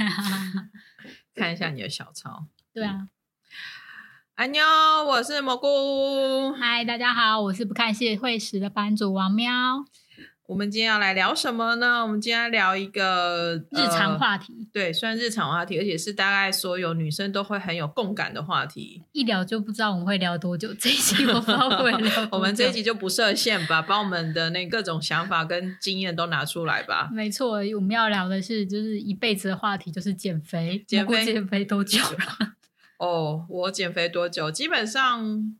看一下你的小抄。对啊，安妞，我是蘑菇。嗨，大家好，我是不看谢会时的班主王喵。我们今天要来聊什么呢？我们今天聊一个日常呃话题，对，算日常话题，而且是大概所有女生都会很有共感的话题。一聊就不知道我们会聊多久。这一集我不知道会聊我们这一集就不设限吧，把我们的那各种想法跟经验都拿出来吧。没错，我们要聊的是就是一辈子的话题，就是减肥。减肥减肥多久了？哦，我减肥多久？基本上，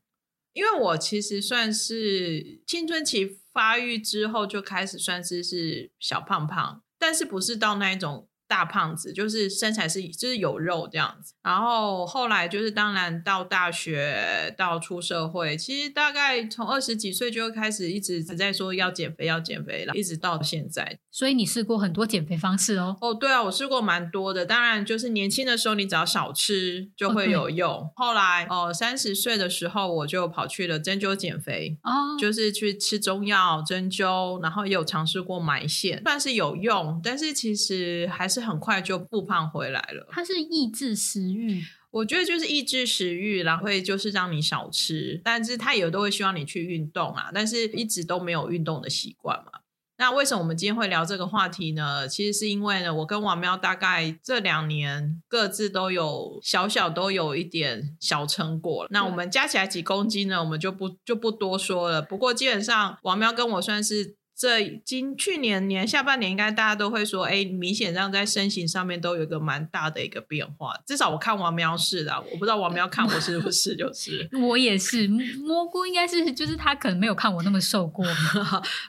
因为我其实算是青春期发育之后就开始算是是小胖胖，但是不是到那一种大胖子，就是身材是就是有肉这样子。然后后来就是当然到大学到出社会，其实大概从二十几岁就开始一直在说要减肥要减肥了，一直到现在。所以你试过很多减肥方式哦。哦，对啊，我试过蛮多的。当然，就是年轻的时候，你只要少吃就会有用。后来，哦，三十岁的时候，我就跑去了针灸减肥，哦，就是去吃中药、针灸，然后也有尝试过埋线，算是有用，但是其实还是很快就复胖回来了。它是抑制食欲。我觉得就是抑制食欲，然后会就是让你少吃，但是他也都会希望你去运动啊，但是一直都没有运动的习惯嘛。那为什么我们今天会聊这个话题呢？其实是因为呢，我跟王喵大概这两年各自都有小小都有一点小成果。那我们加起来几公斤呢？我们就不就不多说了。不过基本上王喵跟我算是。这今去年年下半年，应该大家都会说，哎，明显上在身形上面都有一个蛮大的一个变化。至少我看王喵是的，我不知道王喵看我是不是就是。我也是，蘑菇应该是就是他可能没有看我那么瘦过，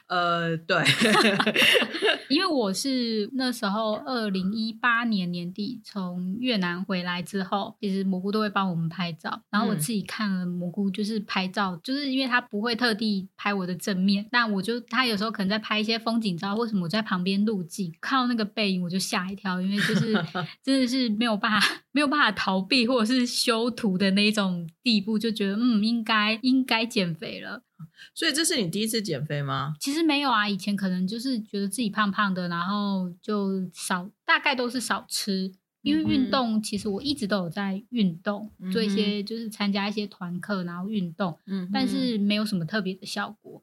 呃，对，因为我是那时候二零一八年年底从越南回来之后，其实蘑菇都会帮我们拍照，然后我自己看了蘑菇就是拍照，就是因为他不会特地拍我的正面，那我就他有时候可能在拍一些风景照，为什么我在旁边录镜，看到那个背影我就吓一跳，因为就是 真的是没有办法没有办法逃避或者是修图的那一种地步，就觉得嗯应该应该减肥了。所以这是你第一次减肥吗？其实没有啊，以前可能就是觉得自己胖胖的，然后就少，大概都是少吃。因为运动，其实我一直都有在运动，做一嗯些就是参加一些团课，然后运动，嗯但是没有什么特别的效果，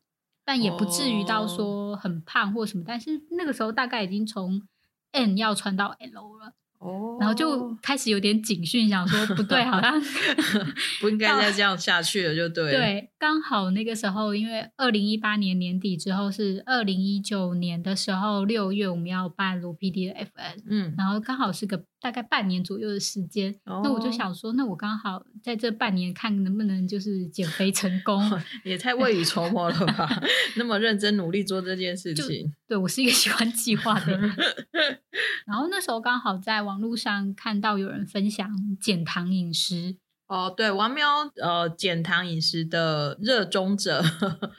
但也不至于到哦说很胖或什么。但是那个时候大概已经从 N 要穿到 L 了，哦然后就开始有点警讯，想说不对，好像 不应该再这样下去了，就对。对，刚好那个时候，因为二零一八年年底之后是二零一九年的时候六月，我们要办罗 PD 的 FN，嗯，然后刚好是个大概半年左右的时间，那我就哦。想说，那我刚好在这半年看能不能就是减肥成功。也太未雨绸缪了吧？那么认真努力做这件事情，对我是一个喜欢计划的人，然后那时候刚好在网络上看到有人分享减糖饮食，哦，对，王喵呃减糖饮食的热衷者，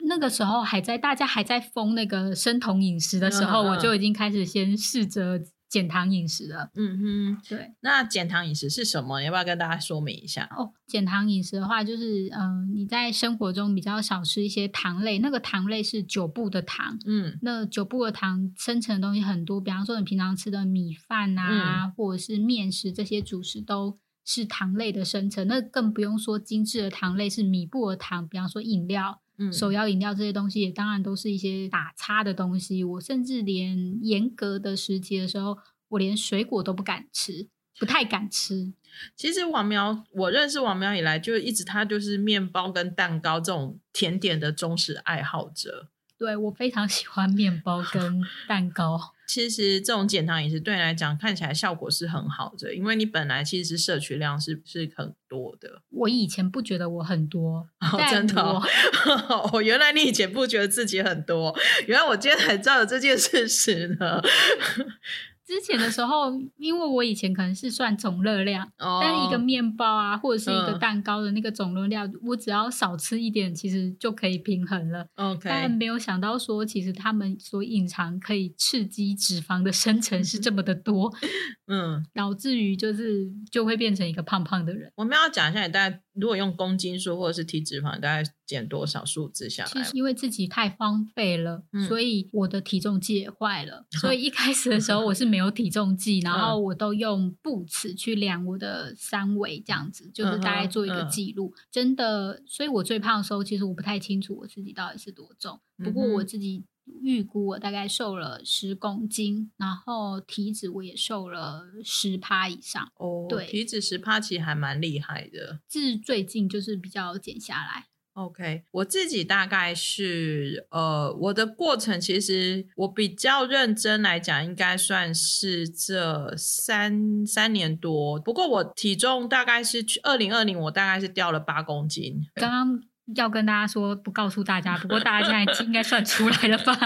那个时候还在大家还在封那个生酮饮食的时候，嗯嗯我就。已经开始先试着减糖饮食了。嗯哼，对那减糖饮食是什么？你要不要跟大家说明一下？哦，减糖饮食的话，就是嗯、呃你在生活中比较少吃一些糖类，那个糖类是九步的糖。嗯那九步的糖生成的东西很多，比方说你平常吃的米饭啊，嗯或者是面食这些主食都是糖类的生成。那更不用说精致的糖类是米布的糖，比方说饮料、嗯，手摇饮料这些东西，也当然都是一些打叉的东西。我甚至连严格的时期的时候，我连水果都不敢吃，不太敢吃。其实王苗，我认识王苗以来，就一直他就是面包跟蛋糕这种甜点的忠实爱好者。对我非常喜欢面包 跟蛋糕。其实这种减糖饮食对你来讲看起来效果是很好的，因为你本来其实是摄取量是是很多的。我以前不觉得我很多，哦，真的、哦我，哦，原来你以前不觉得自己很多，原来我今天才知道有这件事实呢。之前的时候，因为我以前可能是算总热量，哦，但是一个面包啊，或者是一个嗯蛋糕的那个总热量，我只要少吃一点，其实就可以平衡了。但 OK，没有想到说，其实他们所隐藏可以刺激脂肪的生成是这么的多。嗯，导致于就是就会变成一个胖胖的人。我们要讲一下，你大概如果用公斤数或者是体脂肪，大概减多少数字下来其实？因为自己太荒废了，嗯所以我的体重计也坏了。所以一开始的时候我是没有体重计，然后嗯我都用步尺去量我的三围，这样子就是大概做一个记录。真的，所以我最胖的时候，其实我不太清楚我自己到底是多重。不过我自己预估我大概瘦了十公斤，然后体脂我也瘦了十趴以上。哦，对体脂十趴其实还蛮厉害的。至最近就是比较减下来。OK，我自己大概是呃，我的过程其实我比较认真来讲，应该算是这三三年多。不过我体重大概是二零二零，我大概是掉了八公斤。刚刚要跟大家说不告诉大家，不过大家现在应该算出来了吧？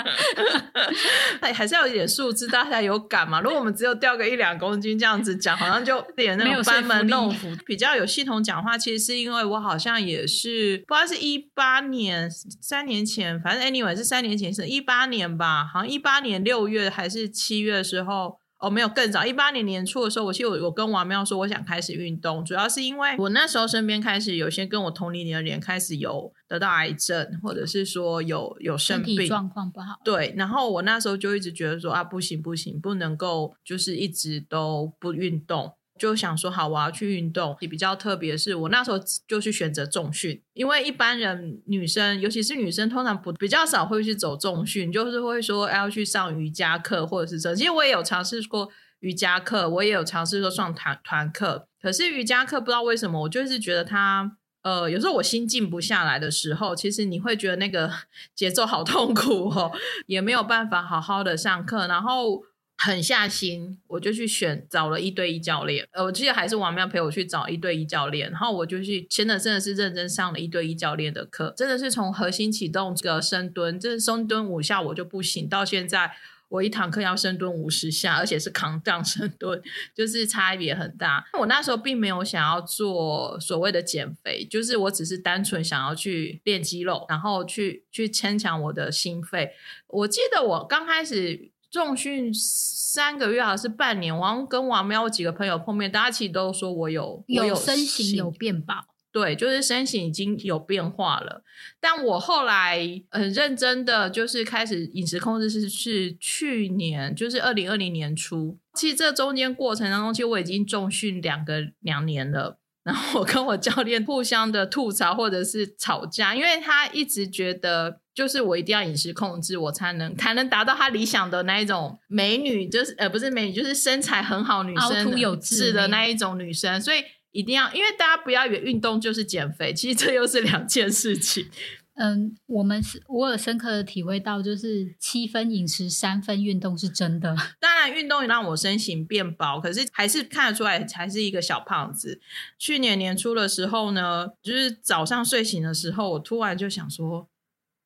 还还是要有点数字，大家有感嘛。如果我们只有掉个一两公斤这样子讲，好像就有点那种班门弄斧。比较有系统讲话，其实是因为我好像也是不知道是一八年、三年前，反正 anyway 是三年前，是一八年吧，好像一八年六月还是七月的时候。哦，没有更早，一八年年初的时候，我其实我我跟王妙说，我想开始运动，主要是因为我那时候身边开始有些跟我同龄年的人开始有得到癌症，或者是说有有生病，状况不好，对，然后我那时候就一直觉得说啊，不行不行，不能够就是一直都不运动，就想说好，我要去运动。也比较特别是，我那时候就去选择重训，因为一般人女生，尤其是女生，通常不比较少会去走重训，就是会说要去上瑜伽课或者是这。其实我也有尝试过瑜伽课，我也有尝试过上团团课，可是瑜伽课不知道为什么，我就是觉得它。呃，有时候我心静不下来的时候，其实你会觉得那个 节奏好痛苦哦，也没有办法好好的上课，然后狠下心，我就去选找了一对一教练。呃，我记得还是王妙陪我去找一对一教练，然后我就去真的真的是认真上了一对一教练的课，真的是从核心启动这个深蹲，这深蹲五下我就不行，到现在。我一堂课要深蹲五十下，而且是扛杠深蹲，就是差别很大。我那时候并没有想要做所谓的减肥，就是我只是单纯想要去练肌肉，然后去去牵强我的心肺。我记得我刚开始重训三个月还是半年，我好像跟王喵几个朋友碰面，大家其实都说我有我有身形有变薄。对，就是身形已经有变化了。但我后来很认真的，就是开始饮食控制是是去年，就是二零二零年初。其实这中间过程当中，其实我已经重训两个两年了。然后我跟我教练互相的吐槽或者是吵架，因为他一直觉得就是我一定要饮食控制，我才能才能达到他理想的那一种美女，就是呃不是美女，就是身材很好女凹生凸有致是的那一种女生，所以一定要，因为大家不要以为运动就是减肥，其实这又是两件事情。嗯，我们是我有深刻的体会到，就是七分饮食，三分运动是真的。当然，运动也让我身形变薄，可是还是看得出来还是一个小胖子。去年年初的时候呢，就是早上睡醒的时候，我突然就想说，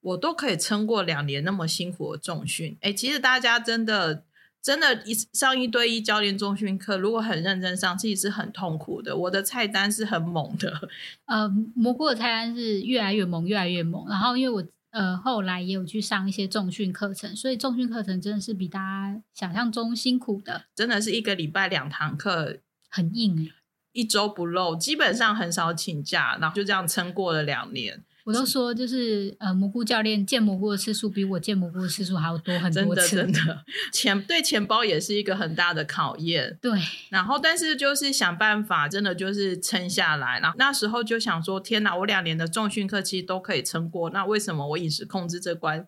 我都可以撑过两年那么辛苦的重训。哎，其实大家真的真的，一上一对一教练重训课，如果很认真上，其实是很痛苦的。我的菜单是很猛的，呃，蘑菇的菜单是越来越猛，越来越猛。然后因为我呃后来也有去上一些重训课程，所以重训课程真的是比大家想象中辛苦的，真的是一个礼拜两堂课，很硬哎、一周不漏，基本上很少请假，然后就这样撑过了两年。我都说就是呃蘑菇教练见蘑菇的次数比我见蘑菇的次数还要多很真的多次，真的，钱对钱包也是一个很大的考验。对，然后，但是就是想办法，真的就是撑下来。然后那时候就想说，天哪，我两年的重训课其实都可以撑过，那为什么我饮食控制这关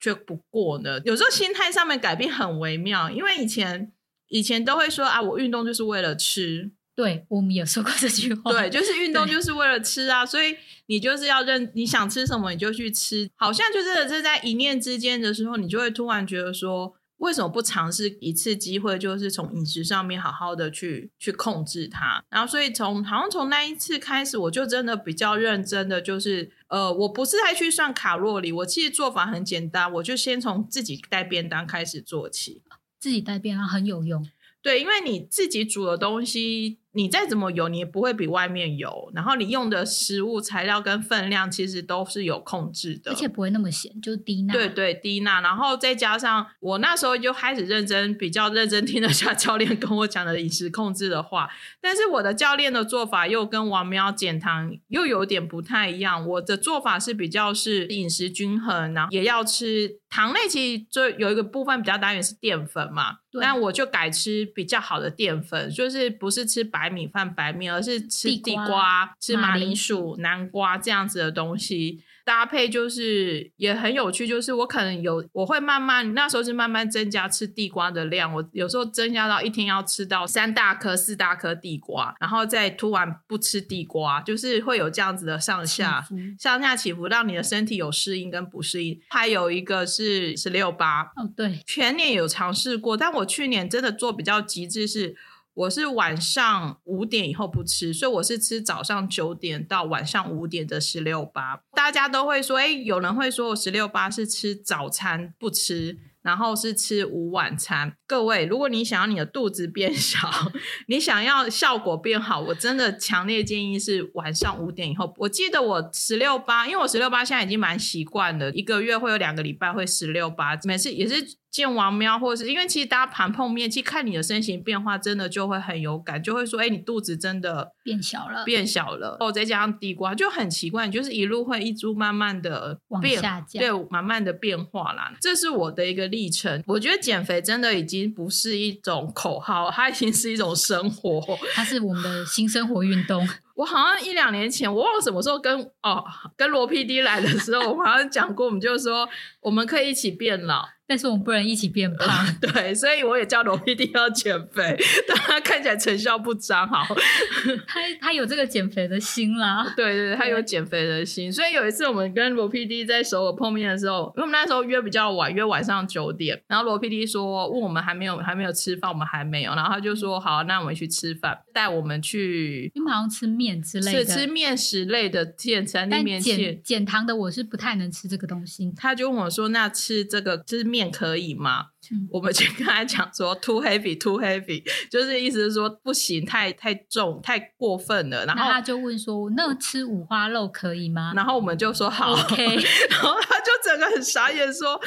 却不过呢？有时候心态上面改变很微妙，因为以前以前都会说啊，我运动就是为了吃，对我们有说过这句话，对，就是运动就是为了吃啊，所以你就是要认你想吃什么你就去吃，好像就是这在一念之间的时候，你就会突然觉得说，为什么不尝试一次机会，就是从饮食上面好好的去去控制它？然后，所以从好像从那一次开始，我就真的比较认真的，就是呃，我不是再去算卡路里，我其实做法很简单，我就先从自己带便当开始做起。自己带便当很有用。对，因为你自己煮的东西，你再怎么油，你也不会比外面油。然后你用的食物材料跟分量其实都是有控制的，而且不会那么咸，就低钠。对对低钠。然后再加上我那时候就开始认真，比较认真听了下教练跟我讲的饮食控制的话。但是我的教练的做法又跟王喵减糖又有点不太一样。我的做法是比较是饮食均衡，然后也要吃糖类，其实就有一个部分比较单元是淀粉嘛。那我就改吃比较好的淀粉，就是不是吃白米饭、白面，而是吃地瓜、吃马铃薯、南瓜这样子的东西。搭配就是也很有趣，就是我可能有我会慢慢那时候是慢慢增加吃地瓜的量，我有时候增加到一天要吃到三大颗、四大颗地瓜，然后再突然不吃地瓜，就是会有这样子的上下上下起伏，让你的身体有适应跟不适应。还有一个是十六八哦，对，全年有尝试过，但我去年真的做比较极致是。我是晚上五点以后不吃，所以我是吃早上九点到晚上五点的十六八。大家都会说，哎，有人会说我十六八是吃早餐不吃。然后是吃午晚餐。各位，如果你想要你的肚子变小，你想要效果变好，我真的强烈建议是晚上五点以后。我记得我十六八，因为我十六八现在已经蛮习惯了，一个月会有两个礼拜会十六八，每次也是见王喵，或者是因为其实大家盘碰面，其实看你的身形变化，真的就会很有感，就会说，哎，你肚子真的变小了，变小了。哦，再加上地瓜，就很奇怪，就是一路会一株慢慢的往下降，对，慢慢的变化啦。这是我的一个。历程，我觉得减肥真的已经不是一种口号，它已经是一种生活，它是我们的新生活运动。我好像一两年前，我忘了什么时候跟哦跟罗 PD 来的时候，我们好像讲过，我们就说我们可以一起变老。但是我们不能一起变胖，对，所以我也叫罗 PD 要减肥，但他看起来成效不彰，好，他他有这个减肥的心啦，对对，他有减肥的心，所以有一次我们跟罗 PD 在首尔碰面的时候，因为我们那时候约比较晚，约晚上九点，然后罗 PD 说问我们还没有还没有吃饭，我们还没有，然后他就说好，那我们去吃饭，带我们去，你们好像吃面之类的，吃面食类的店餐厅面减减糖的，我是不太能吃这个东西，他就问我说，那吃这个吃面。面可以吗？我们就跟他讲说，too heavy，too heavy，就是意思是说不行，太太重，太过分了。然后他就问说，那吃五花肉可以吗？然后我们就说好，OK。然后他就整个很傻眼，说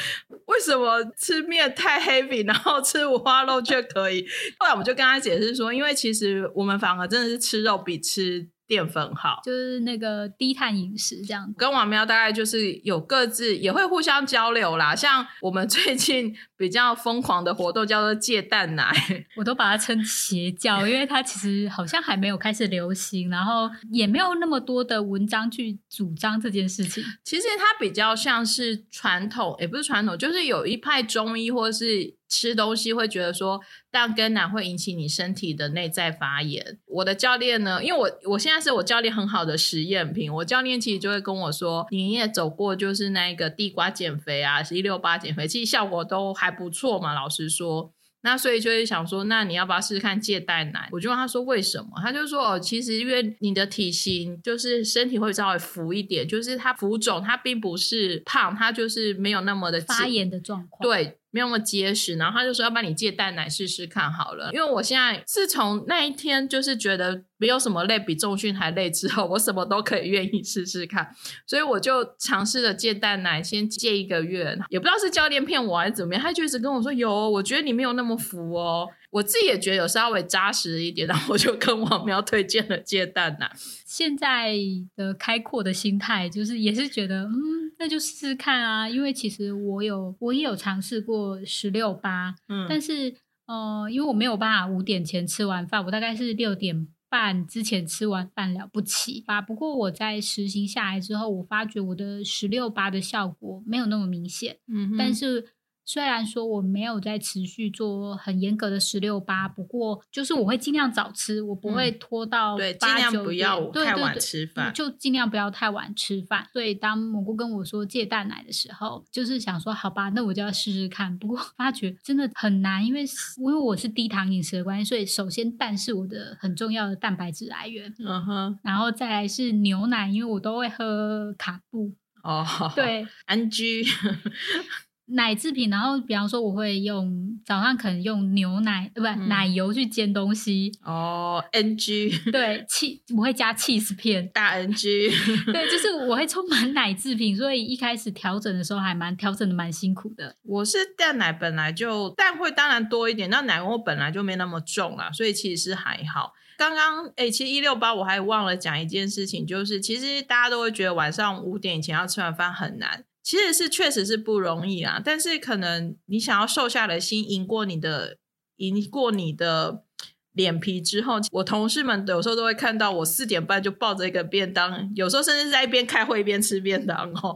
为什么吃面太 heavy，然后吃五花肉却可以？后来我们就跟他解释说，因为其实我们反而真的是吃肉比吃。淀粉好，就是那个低碳饮食这样。跟王喵大概就是有各自也会互相交流啦。像我们最近比较疯狂的活动叫做戒蛋奶，我都把它称邪教，因为它其实好像还没有开始流行，然后也没有那么多的文章去主张这件事情。其实它比较像是传统，也不是传统，就是有一派中医或是。吃东西会觉得说，但跟奶会引起你身体的内在发炎。我的教练呢，因为我我现在是我教练很好的实验品，我教练其实就会跟我说，你也走过就是那个地瓜减肥啊，一六八减肥，其实效果都还不错嘛。老实说，那所以就会想说，那你要不要试试看戒代奶？我就问他说为什么？他就说哦，其实因为你的体型就是身体会稍微浮一点，就是它浮肿，它并不是胖，它就是没有那么的发炎的状况。对。没有那么结实，然后他就说要帮你借蛋奶试试看好了。因为我现在自从那一天就是觉得没有什么累比重训还累之后，我什么都可以愿意试试看，所以我就尝试着借蛋奶，先借一个月，也不知道是教练骗我还是怎么样，他就一直跟我说有，我觉得你没有那么浮哦。我自己也觉得有稍微扎实一点，然后我就跟王喵推荐了戒蛋奶。现在的开阔的心态就是也是觉得嗯。那就试试看啊，因为其实我有我也有尝试过十六八，嗯，但是呃，因为我没有办法五点前吃完饭，我大概是六点半之前吃完饭了不起吧。不过我在实行下来之后，我发觉我的十六八的效果没有那么明显，嗯，但是。虽然说我没有在持续做很严格的十六八，不过就是我会尽量早吃，我不会拖到对，尽量不要太晚吃饭，就尽量不要太晚吃饭。所以当蘑菇跟我说戒蛋奶的时候，就是想说好吧，那我就要试试看。不过发觉真的很难，因为因为我是低糖饮食的关系，所以首先蛋是我的很重要的蛋白质来源，嗯哼，然后再来是牛奶，因为我都会喝卡布哦，对，NG。奶制品，然后比方说我会用早上可能用牛奶呃不、嗯。奶油去煎东西，哦，NG 对气我会加 cheese 片，大 NG，对，就是我会充满奶制品，所以一开始调整的时候还蛮调整的蛮辛苦的。我是蛋奶本来就蛋会当然多一点，那奶油本来就没那么重啦，所以其实是还好。刚刚哎，其实一六八我还忘了讲一件事情，就是其实大家都会觉得晚上五点以前要吃完饭很难，其实是确实是不容易啊。但是可能你想要瘦下来的心赢过你的赢过你的脸皮之后，我同事们有时候都会看到我四点半就抱着一个便当，有时候甚至在一边开会一边吃便当哦。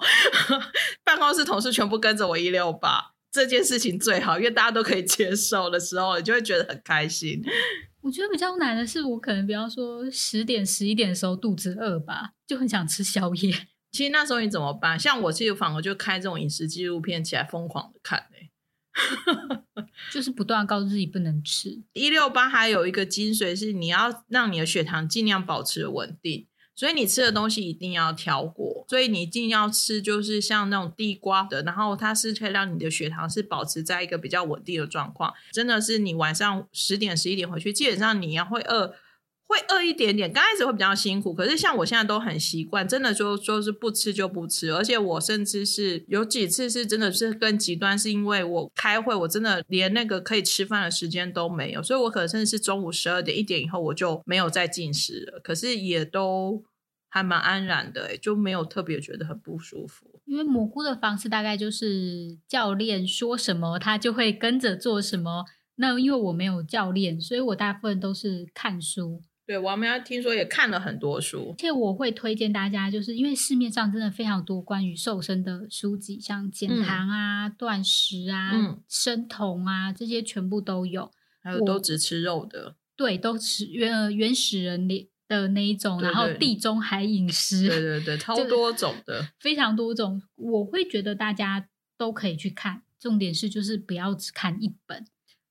办公室同事全部跟着我一六八，这件事情最好，因为大家都可以接受的时候，你就会觉得很开心。我觉得比较难的是，我可能比方说十点十一点的时候肚子饿吧，就很想吃宵夜。其实那时候你怎么办？像我其实反而就开这种饮食纪录片起来疯狂的看欸 就是不断告诉自己不能吃。一六八还有一个精髓是你要让你的血糖尽量保持稳定，所以你吃的东西一定要挑过，所以你一定要吃就是像那种地瓜的，然后它是可以让你的血糖是保持在一个比较稳定的状况。真的是你晚上十点十一点回去，基本上你要会饿。会饿一点点，刚开始会比较辛苦，可是像我现在都很习惯，真的就就是不吃就不吃，而且我甚至是有几次是真的是更极端，是因为我开会，我真的连那个可以吃饭的时间都没有，所以我可能甚至是中午十二点一点以后我就没有再进食了，可是也都还蛮安然的、就没有特别觉得很不舒服。因为蘑菇的方式大概就是教练说什么，他就会跟着做什么。那因为我没有教练，所以我大部分都是看书。对，王苗听说也看了很多书而，且我会推荐大家，就是因为市面上真的非常多关于瘦身的书籍，像减糖啊、断食啊、嗯生酮啊，这些全部都有。还有都只吃肉的，对，都吃原呃原始人的的那一种，对然后地中海饮食，对对对，超多种的。非常多种。我会觉得大家都可以去看，重点是就是不要只看一本，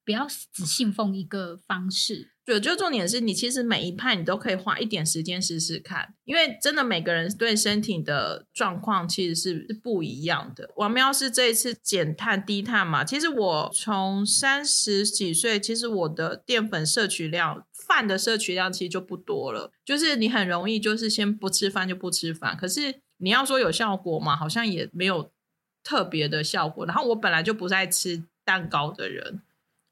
不要只信奉一个方式。对，就重点是你其实每一派你都可以花一点时间试试看，因为真的每个人对身体的状况其实是是不一样的。王喵是这一次减碳低碳嘛，其实我从三十几岁，其实我的淀粉摄取量、饭的摄取量其实就不多了，就是你很容易就是先不吃饭就不吃饭，可是你要说有效果嘛，好像也没有特别的效果。然后我本来就不是爱吃蛋糕的人，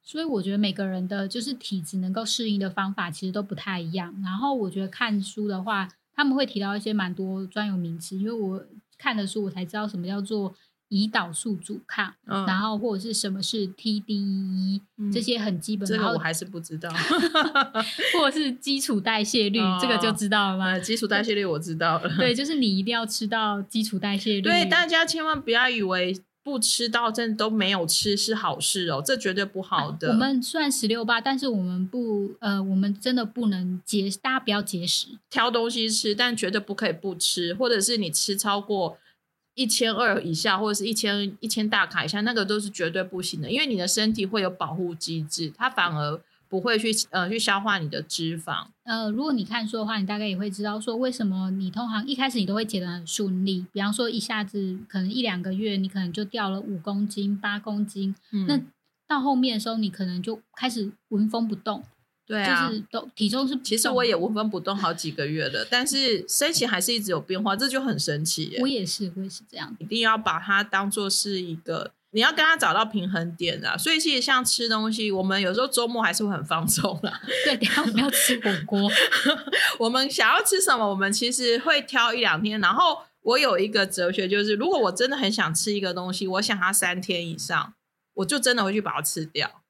所以我觉得每个人的就是体质能够适应的方法其实都不太一样。然后我觉得看书的话，他们会提到一些蛮多专有名词，因为我看的书我才知道什么叫做胰岛素阻抗，嗯，然后或者是什么是 TDE、嗯这些很基本，的这个我还是不知道。或者是基础代谢率，哦这个就知道了吗？呃，基础代谢率我知道了。对，就是你一定要吃到基础代谢率。对，大家千万不要以为不吃到真的都没有吃是好事哦，这绝对不好的。我们虽然十六八，但是我们不呃，我们真的不能节，大家不要节食。挑东西吃，但绝对不可以不吃，或者是你吃超过一千二以下，或者是一千一千大卡以下，那个都是绝对不行的，因为你的身体会有保护机制，它反而不会去呃去消化你的脂肪。呃，如果你看书的话，你大概也会知道说，为什么你通常一开始你都会减得很顺利。比方说，一下子可能一两个月，你可能就掉了五公斤、八公斤，嗯那到后面的时候，你可能就开始纹风不动，对啊，就是都体重是其实我也纹风不动好几个月了，但是身形还是一直有变化，这就很神奇耶。我也是，我也是这样。一定要把它当做是一个，你要跟他找到平衡点啊。所以其实像吃东西，我们有时候周末还是会很放松啦。对，等下我们要吃火锅，我们想要吃什么，我们其实会挑一两天。然后我有一个哲学，就是如果我真的很想吃一个东西，我想它三天以上，我就真的会去把它吃掉。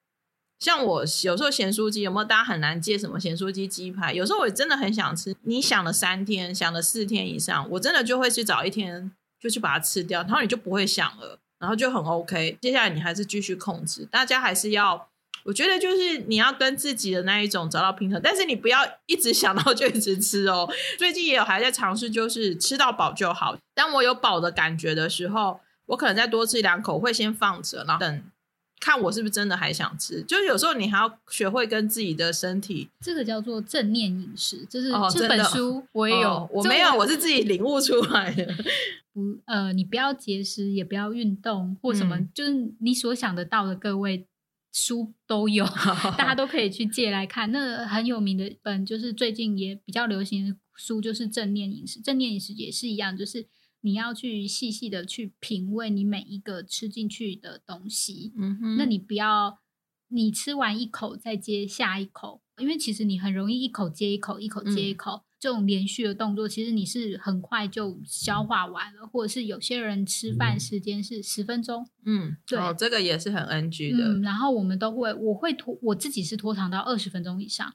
像我有时候咸酥鸡，有没有大家很难接什么咸酥鸡鸡排？有时候我真的很想吃，你想了三天，想了四天以上，我真的就会去找一天就去把它吃掉，然后你就不会想了，然后就很 OK。接下来你还是继续控制，大家还是要，我觉得就是你要跟自己的那一种找到平衡，但是你不要一直想到就一直吃哦。最近也有还在尝试，就是吃到饱就好。当我有饱的感觉的时候，我可能再多吃两口，会先放着，然后等。看我是不是真的还想吃，就是有时候你还要学会跟自己的身体。这个叫做正念饮食，就是、哦这本书我也有，哦我这没有，我是自己领悟出来的。不呃，你不要节食，也不要运动或什么，嗯就是你所想得到的，各位书都有，大家都可以去借来看。那很有名的本就是最近也比较流行的书，就是正念饮食。正念饮食也是一样，就是你要去细细的去品味你每一个吃进去的东西。嗯哼，那你不要你吃完一口再接下一口，因为其实你很容易一口接一口，一口接一嗯口。这种连续的动作，其实你是很快就消化完了，或者是有些人吃饭时间是十分钟，嗯，对哦，这个也是很 NG 的，嗯，然后我们都会，我会拖，我自己是拖长到二十分钟以上，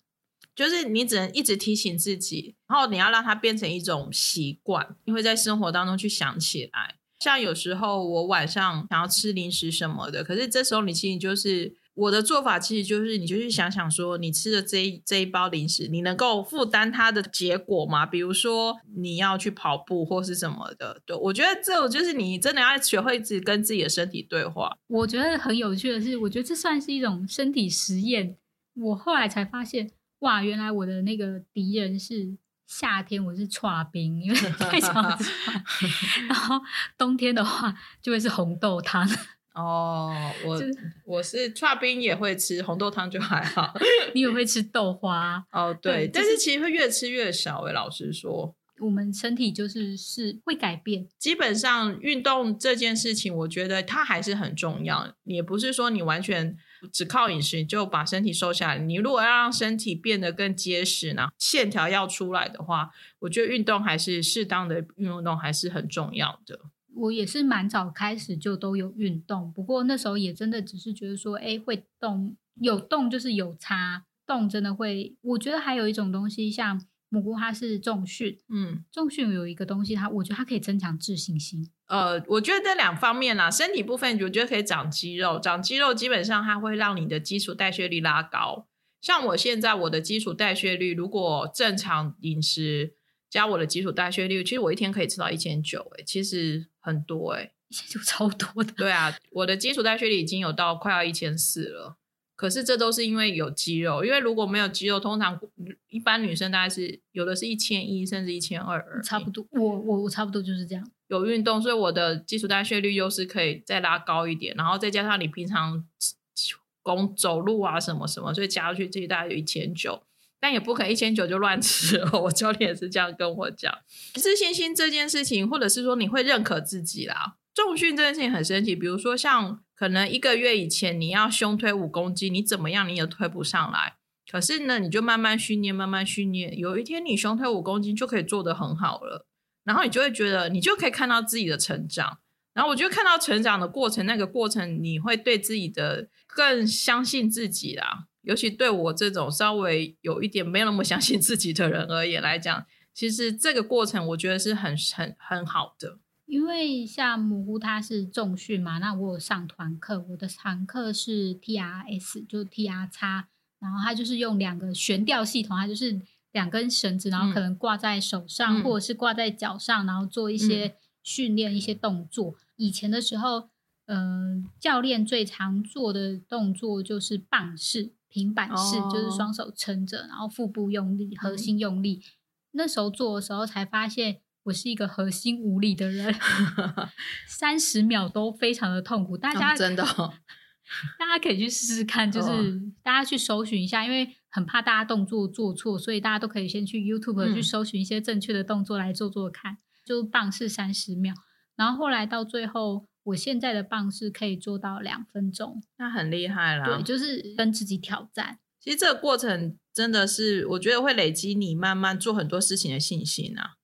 就是你只能一直提醒自己，然后你要让它变成一种习惯，你会在生活当中去想起来。像有时候我晚上想要吃零食什么的，可是这时候你其实就是我的做法，其实就是你就去想想说，你吃的这一这一包零食，你能够负担它的结果吗？比如说你要去跑步或是什么的，对我觉得这种就是你真的要学会自己跟自己的身体对话。我觉得很有趣的是，我觉得这算是一种身体实验。我后来才发现，哇，原来我的那个敌人是夏天，我是刨冰，因为太常吃饭。然后冬天的话，就会是红豆汤。哦，我是我是串冰也会吃，红豆汤就还好。你也会吃豆花，哦，对，但是其实会越吃越少诶。老实说，我们身体就是是会改变。基本上运动这件事情，我觉得它还是很重要。也不是说你完全只靠饮食就把身体瘦下来。你如果要让身体变得更结实呢，线条要出来的话，我觉得运动还是适当的运动还是很重要的。我也是蛮早开始就都有运动，不过那时候也真的只是觉得说，哎，会动有动就是有差，动真的会。我觉得还有一种东西，像蘑菇它是重训，嗯，重训有一个东西它，我觉得它可以增强自信心。呃，我觉得这两方面啦，身体部分我觉得可以长肌肉，长肌肉基本上它会让你的基础代谢率拉高。像我现在我的基础代谢率，如果正常饮食加我的基础代谢率，其实我一天可以吃到一千九，哎，其实很多哎、一千九超多的，对啊，我的基础代谢率已经有到快要一千四了。可是这都是因为有肌肉，因为如果没有肌肉，通常一般女生大概是有的是一千一甚至一千二，差不多。我我我差不多就是这样。有运动，所以我的基础代谢率又是可以再拉高一点，然后再加上你平常公走路啊什么什么，所以加上去这一大概有一千九，但也不可能一千九就乱吃。我教练也是这样跟我讲，自信心这件事情，或者是说你会认可自己啦。重训这件事情很神奇，比如说像可能一个月以前你要胸推五公斤，你怎么样你也推不上来。可是呢，你就慢慢训练，慢慢训练，有一天你胸推五公斤就可以做得很好了。然后你就会觉得，你就可以看到自己的成长。然后我觉得看到成长的过程，那个过程你会对自己的更相信自己啦。尤其对我这种稍微有一点没有那么相信自己的人而言来讲，其实这个过程我觉得是很很很好的。因为像蘑菇它是重训嘛，那我有上团课，我的团课是 TRS，就 TR 叉，然后它就是用两个悬吊系统，它就是两根绳子，然后可能挂在手上、嗯或者是挂在脚上，然后做一些训练、一些动作。以前的时候，嗯、教练最常做的动作就是棒式、平板式，哦就是双手撑着，然后腹部用力、核心用力。那时候做的时候才发现。我是一个核心无力的人，三十秒都非常的痛苦。大家、真的、哦，大家可以去试试看，就是、哦大家去搜寻一下，因为很怕大家动作做错，所以大家都可以先去 YouTube 嗯去搜寻一些正确的动作来做做看。就棒式三十秒，然后后来到最后，我现在的棒是可以做到两分钟。那很厉害啦。对，就是跟自己挑战。其实这个过程真的是，我觉得会累积你慢慢做很多事情的信心啊。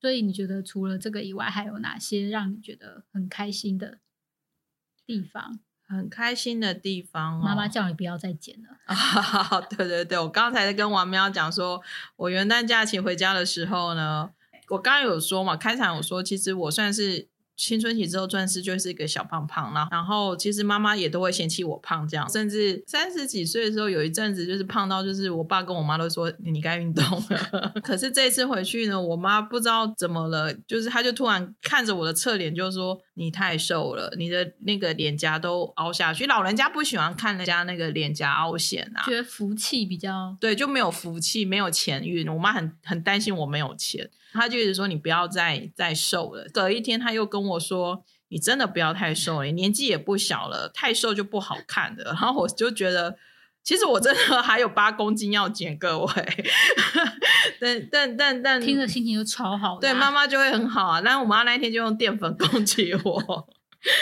所以你觉得除了这个以外，还有哪些让你觉得很开心的地方？很开心的地方、哦，妈妈叫你不要再剪了。啊，对对对，我刚才在跟王喵讲说，我元旦假期回家的时候呢，我刚刚有说嘛，开场有说，其实我算是青春期之后，钻石就是一个小胖胖啦。然后其实妈妈也都会嫌弃我胖，这样，甚至三十几岁的时候，有一阵子就是胖到就是我爸跟我妈都说你该运动了。可是这次回去呢，我妈不知道怎么了，就是她就突然看着我的侧脸，就说你太瘦了，你的那个脸颊都凹下去。老人家不喜欢看人家那个脸颊凹陷啊，觉得福气比较对，就没有福气，没有钱运。我妈很很担心我没有钱。他就一直说你不要再再瘦了。隔一天他又跟我说：“你真的不要太瘦了，年纪也不小了，太瘦就不好看的。”然后我就觉得，其实我真的 还有八公斤要减，各位。但但但但听着心情就超好。对，妈妈就会很好啊。但我妈那一天就用淀粉攻击我。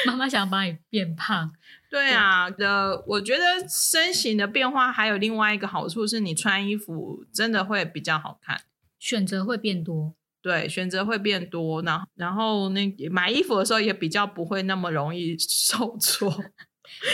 妈妈想把你变胖。对啊，的，我觉得身形的变化还有另外一个好处是，你穿衣服真的会比较好看，选择会变多。对，选择会变多，然后然后那买衣服的时候也比较不会那么容易 受挫。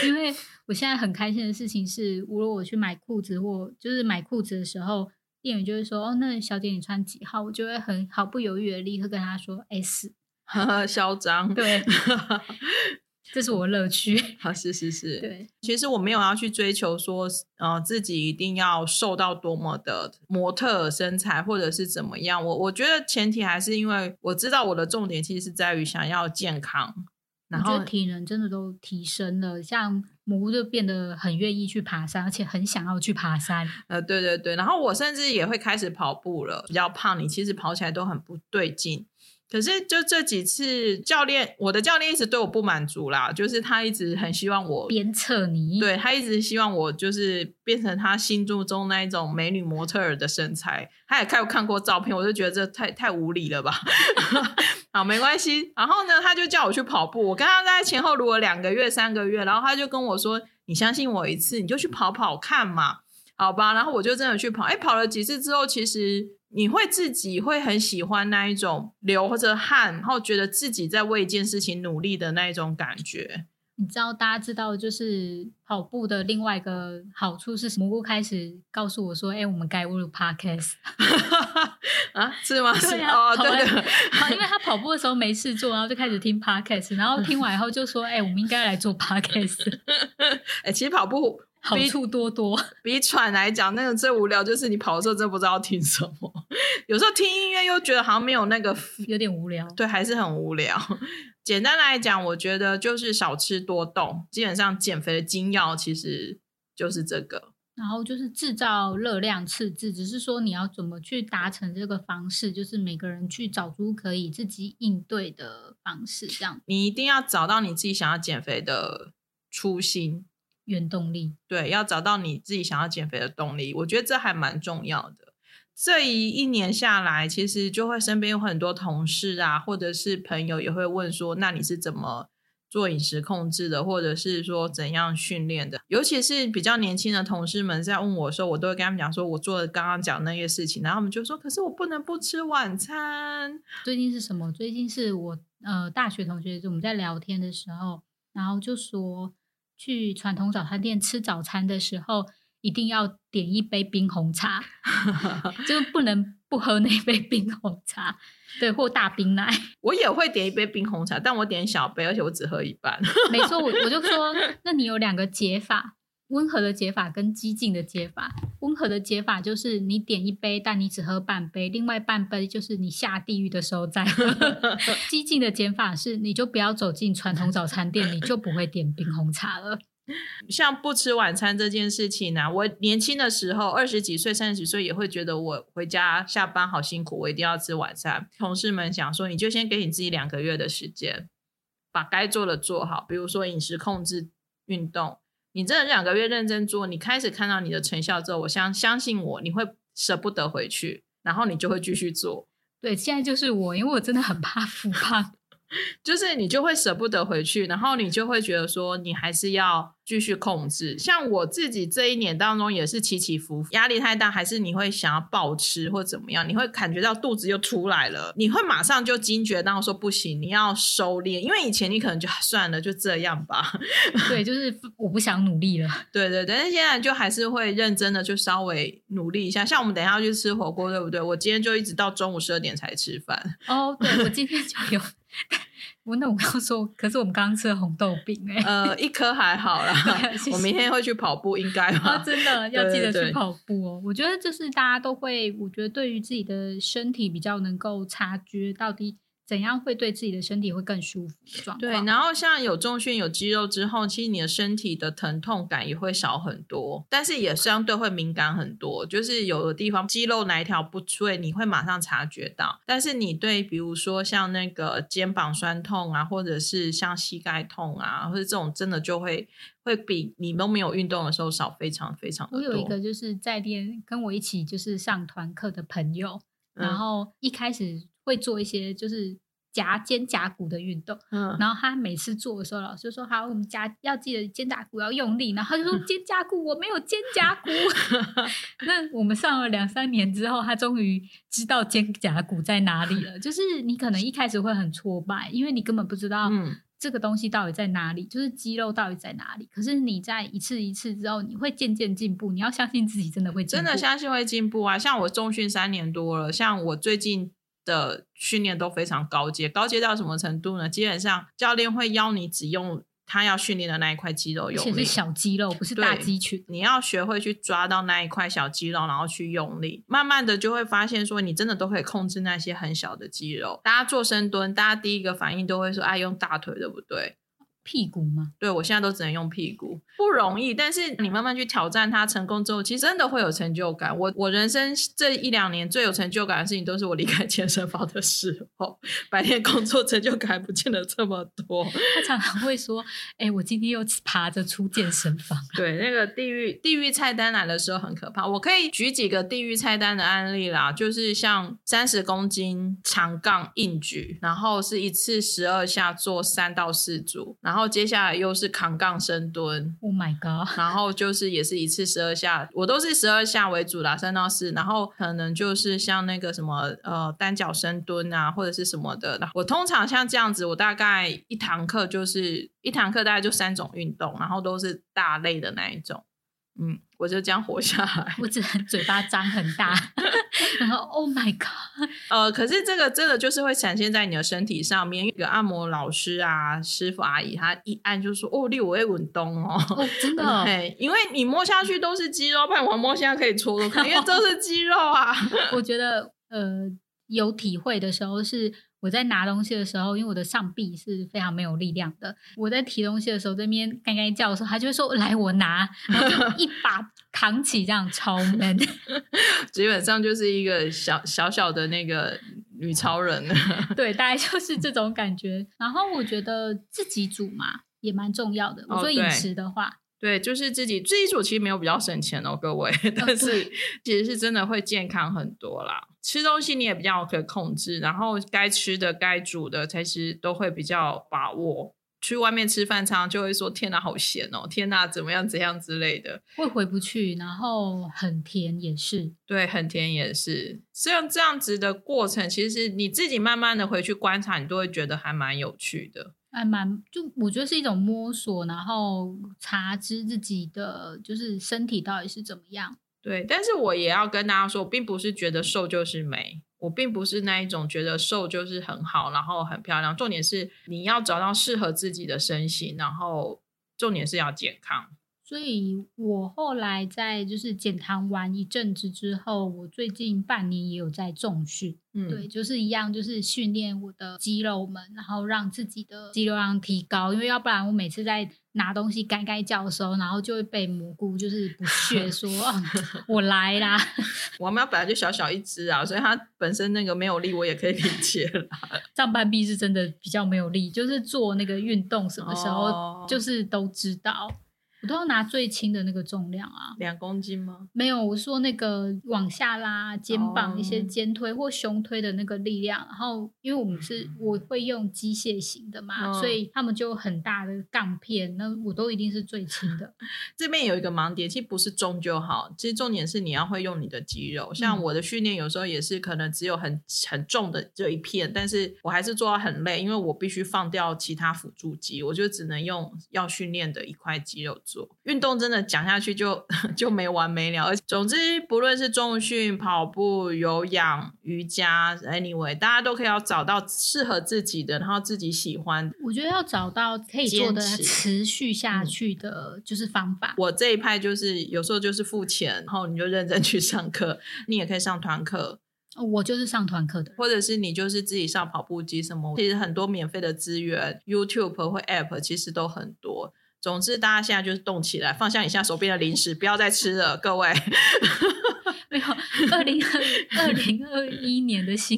因为我现在很开心的事情是，无论我去买裤子或就是买裤子的时候，店员就会说：“哦，那小姐你穿几号？”我就会很毫不犹豫的立刻跟他说 “S”，嚣张。对。这是我乐趣好！是是是，对，其实我没有要去追求说，呃，自己一定要瘦到多么的模特身材，或者是怎么样。我我觉得前提还是因为我知道我的重点其实是在于想要健康，然后体能真的都提升了，像模就变得很愿意去爬山，而且很想要去爬山。呃，对对对，然后我甚至也会开始跑步了。比较胖，你其实跑起来都很不对劲。可是，就这几次教练，我的教练一直对我不满足啦，就是他一直很希望我鞭策你，对他一直希望我就是变成他心目中那一种美女模特儿的身材。他也看看过照片，我就觉得这太太无理了吧。好，没关系。然后呢，他就叫我去跑步。我跟他在前后如果两个月、三个月，然后他就跟我说：“你相信我一次，你就去跑跑看嘛，好吧？”然后我就真的去跑。哎，跑了几次之后，其实。你会自己会很喜欢那一种流着汗，然后觉得自己在为一件事情努力的那一种感觉。你知道，大家知道，就是跑步的另外一个好处是什么？蘑菇开始告诉我说：“哎，我们该录 podcast 啊？是吗？对啊，对对。因为他跑步的时候没事做，然后就开始听 podcast，然后听完以后就说：哎，我们应该来做 podcast。哎，其实跑步。”好处多多，比喘来讲，那个最无聊就是你跑的时候真不知道听什么，有时候听音乐又觉得好像没有那个，有点无聊。对，还是很无聊。简单来讲，我觉得就是少吃多动，基本上减肥的精要其实就是这个。然后就是制造热量赤字，只是说你要怎么去达成这个方式，就是每个人去找出可以自己应对的方式，这样。你一定要找到你自己想要减肥的初心。原动力对，要找到你自己想要减肥的动力，我觉得这还蛮重要的。这一一年下来，其实就会身边有很多同事啊，或者是朋友也会问说：“那你是怎么做饮食控制的？或者是说怎样训练的？”尤其是比较年轻的同事们在问我的时候，我都会跟他们讲说：“我做的刚刚讲那些事情。”然后他们就说：“可是我不能不吃晚餐。”最近是什么？最近是我呃大学同学，就我们在聊天的时候，然后就说。去传统早餐店吃早餐的时候，一定要点一杯冰红茶，就不能不喝那杯冰红茶，对，或大冰奶。我也会点一杯冰红茶，但我点小杯，而且我只喝一半。没错，我我就说，那你有两个解法。温和的解法跟激进的解法，温和的解法就是你点一杯，但你只喝半杯，另外半杯就是你下地狱的时候再喝。激进的解法是，你就不要走进传统早餐店，你就不会点冰红茶了。像不吃晚餐这件事情呢，我年轻的时候二十几岁、三十几岁也会觉得我回家下班好辛苦，我一定要吃晚餐。同事们想说，你就先给你自己两个月的时间，把该做的做好，比如说饮食控制、运动。你这两个月认真做，你开始看到你的成效之后，我相相信我，你会舍不得回去，然后你就会继续做。对，现在就是我，因为我真的很怕复胖。就是你就会舍不得回去，然后你就会觉得说你还是要继续控制。像我自己这一年当中也是起起伏伏，压力太大，还是你会想要暴吃或怎么样？你会感觉到肚子又出来了，你会马上就惊觉到说不行，你要收敛。因为以前你可能就 算了，就这样吧。对，就是我不想努力了。对对，但是现在就还是会认真的，就稍微努力一下。像我们等一下要去吃火锅，对不对？我今天就一直到中午十二点才吃饭。哦，对，我今天就有。我那我刚说，可是我们刚刚吃了红豆饼哎、呃，一颗还好啦 我明天会去跑步，应该啊，吧？真的要记得去跑步哦。我觉得就是大家都会，我觉得对于自己的身体比较能够察觉到底怎样会对自己的身体会更舒服的状对，然后像有重训、有肌肉之后，其实你的身体的疼痛感也会少很多，但是也相对会敏感很多。就是有的地方肌肉哪一条不对，你会马上察觉到。但是你对比如说像那个肩膀酸痛啊，或者是像膝盖痛啊，或者这种真的就会会比你都没有运动的时候少非常非常的多。我有一个就是在练跟我一起就是上团课的朋友，然嗯后一开始会做一些就是夹肩胛骨的运动，嗯，然后他每次做的时候，老师就说好，我们夹要记得肩胛骨要用力，然后他就说 肩胛骨我没有肩胛骨。那我们上了两三年之后，他终于知道肩胛骨在哪里了。就是你可能一开始会很挫败，因为你根本不知道嗯这个东西到底在哪里，就是肌肉到底在哪里。可是你在一次一次之后，你会渐渐进步。你要相信自己真的会进步，真的相信会进步啊！像我重训三年多了，像我最近的训练都非常高阶，高阶到什么程度呢？基本上教练会邀你只用他要训练的那一块肌肉用力，且是小肌肉，不是大肌群。你要学会去抓到那一块小肌肉，然后去用力，慢慢的就会发现说，你真的都可以控制那些很小的肌肉。大家做深蹲，大家第一个反应都会说，哎，用大腿，对不对？屁股吗？对我现在都只能用屁股，不容易。但是你慢慢去挑战它，成功之后，其实真的会有成就感。我我人生这一两年最有成就感的事情，都是我离开健身房的时候。白天工作成就感不见得这么多。他常常会说：“哎、我今天又爬着出健身房。对，那个地狱地狱菜单来的时候很可怕。我可以举几个地狱菜单的案例啦，就是像三十公斤长杠硬举，然后是一次十二下做三到四组，然后接下来又是扛杠深蹲，” Oh my god！然后就是也是一次十二下，我都是十二下为主啦，三到四，然后可能就是像那个什么呃单脚深蹲啊，或者是什么的。我通常像这样子，我大概一堂课就是一堂课大概就三种运动，然后都是大类的那一种。嗯，我就这样活下来。我只能嘴巴张很大，然后 Oh my god！呃，可是这个真的就是会闪现在你的身体上面。一个按摩老师啊、师傅阿姨，他一按就说：“哦，你我会稳动哦。”哦，真的哦、对，因为你摸下去都是肌肉，不然我摸现在可以搓因为都是肌肉啊。我觉得呃有体会的时候是我在拿东西的时候，因为我的上臂是非常没有力量的。我在提东西的时候，这边干干叫的时候，他就会说：“来，我拿。”然后就一把 扛起，这样超 man。基本上就是一个小小小的那个女超人。对，大概就是这种感觉。然后我觉得自己煮嘛也蛮重要的。我说饮食的话，对，就是自己自己煮，其实没有比较省钱哦，各位，但是其实是真的会健康很多啦。吃东西你也比较可以控制，然后该吃的、该煮的，其实都会比较把握。去外面吃饭，常常就会说：“天哪，好咸哦！天哪，怎么样怎样之类的。”会回不去，然后很甜也是。对，很甜也是。像这样子的过程，其实你自己慢慢的回去观察，你都会觉得还蛮有趣的。还蛮，就我觉得是一种摸索，然后察知自己的就是身体到底是怎么样。对，但是我也要跟大家说，我并不是觉得瘦就是美，我并不是那一种觉得瘦就是很好，然后很漂亮。重点是你要找到适合自己的身形，然后重点是要健康。所以我后来在就是减糖完一阵子之后，我最近半年也有在重训，嗯，对，就是一样，就是训练我的肌肉们，然后让自己的肌肉量提高，因为要不然我每次在拿东西干干叫的时候，然后就会被蘑菇就是不屑说啊，我来啦，我妈本来就小小一只啊，所以它本身那个没有力，我也可以理解了。上半臂是真的比较没有力，就是做那个运动什么时候，哦。就是都知道，我都要拿最轻的那个重量啊。两公斤吗？没有，我说那个往下拉肩膀、哦一些肩推或胸推的那个力量，然后因为我们是我会用机械型的嘛，哦所以他们就很大的杠片，那我都一定是最轻的。这边有一个盲点，其实不是重就好，其实重点是你要会用你的肌肉。像嗯我的训练有时候也是可能只有很很重的这一片，但是我还是做到很累，因为我必须放掉其他辅助肌，我就只能用要训练的一块肌肉做。运动真的讲下去就 就没完没了。而总之，不论是重训、跑步、有氧、瑜伽，anyway，大家都可以要找到适合自己的，然后自己喜欢。我觉得要找到可以做的持持续下去的，就是方法。我这一派就是有时候就是付钱，然后你就认真去上课，你也可以上团课，我就是上团课的，或者是你就是自己上跑步机什么，其实很多免费的资源，YouTube 或 App 其实都很多。总之，大家现在就是动起来，放下你现在手边的零食，不要再吃了，各位。没有二零二二零二一年的新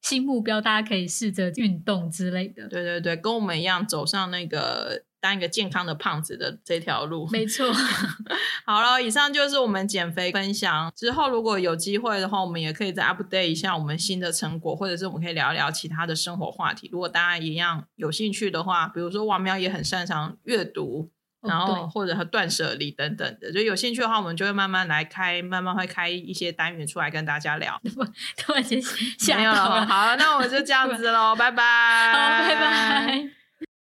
新目标，大家可以试着运动之类的。对对对，跟我们一样走上那个当一个健康的胖子的这条路。没错，好了，以上就是我们减肥分享。之后如果有机会的话，我们也可以再 update 一下我们新的成果，或者是我们可以聊一聊其他的生活话题。如果大家一样有兴趣的话，比如说王苗也很擅长阅读。然后或者和断舍离等等的，就有兴趣的话，我们就会慢慢来开，慢慢会开一些单元出来跟大家聊。突然间吓没有了，到了。好了，那我们就这样子喽，拜拜，好，拜拜。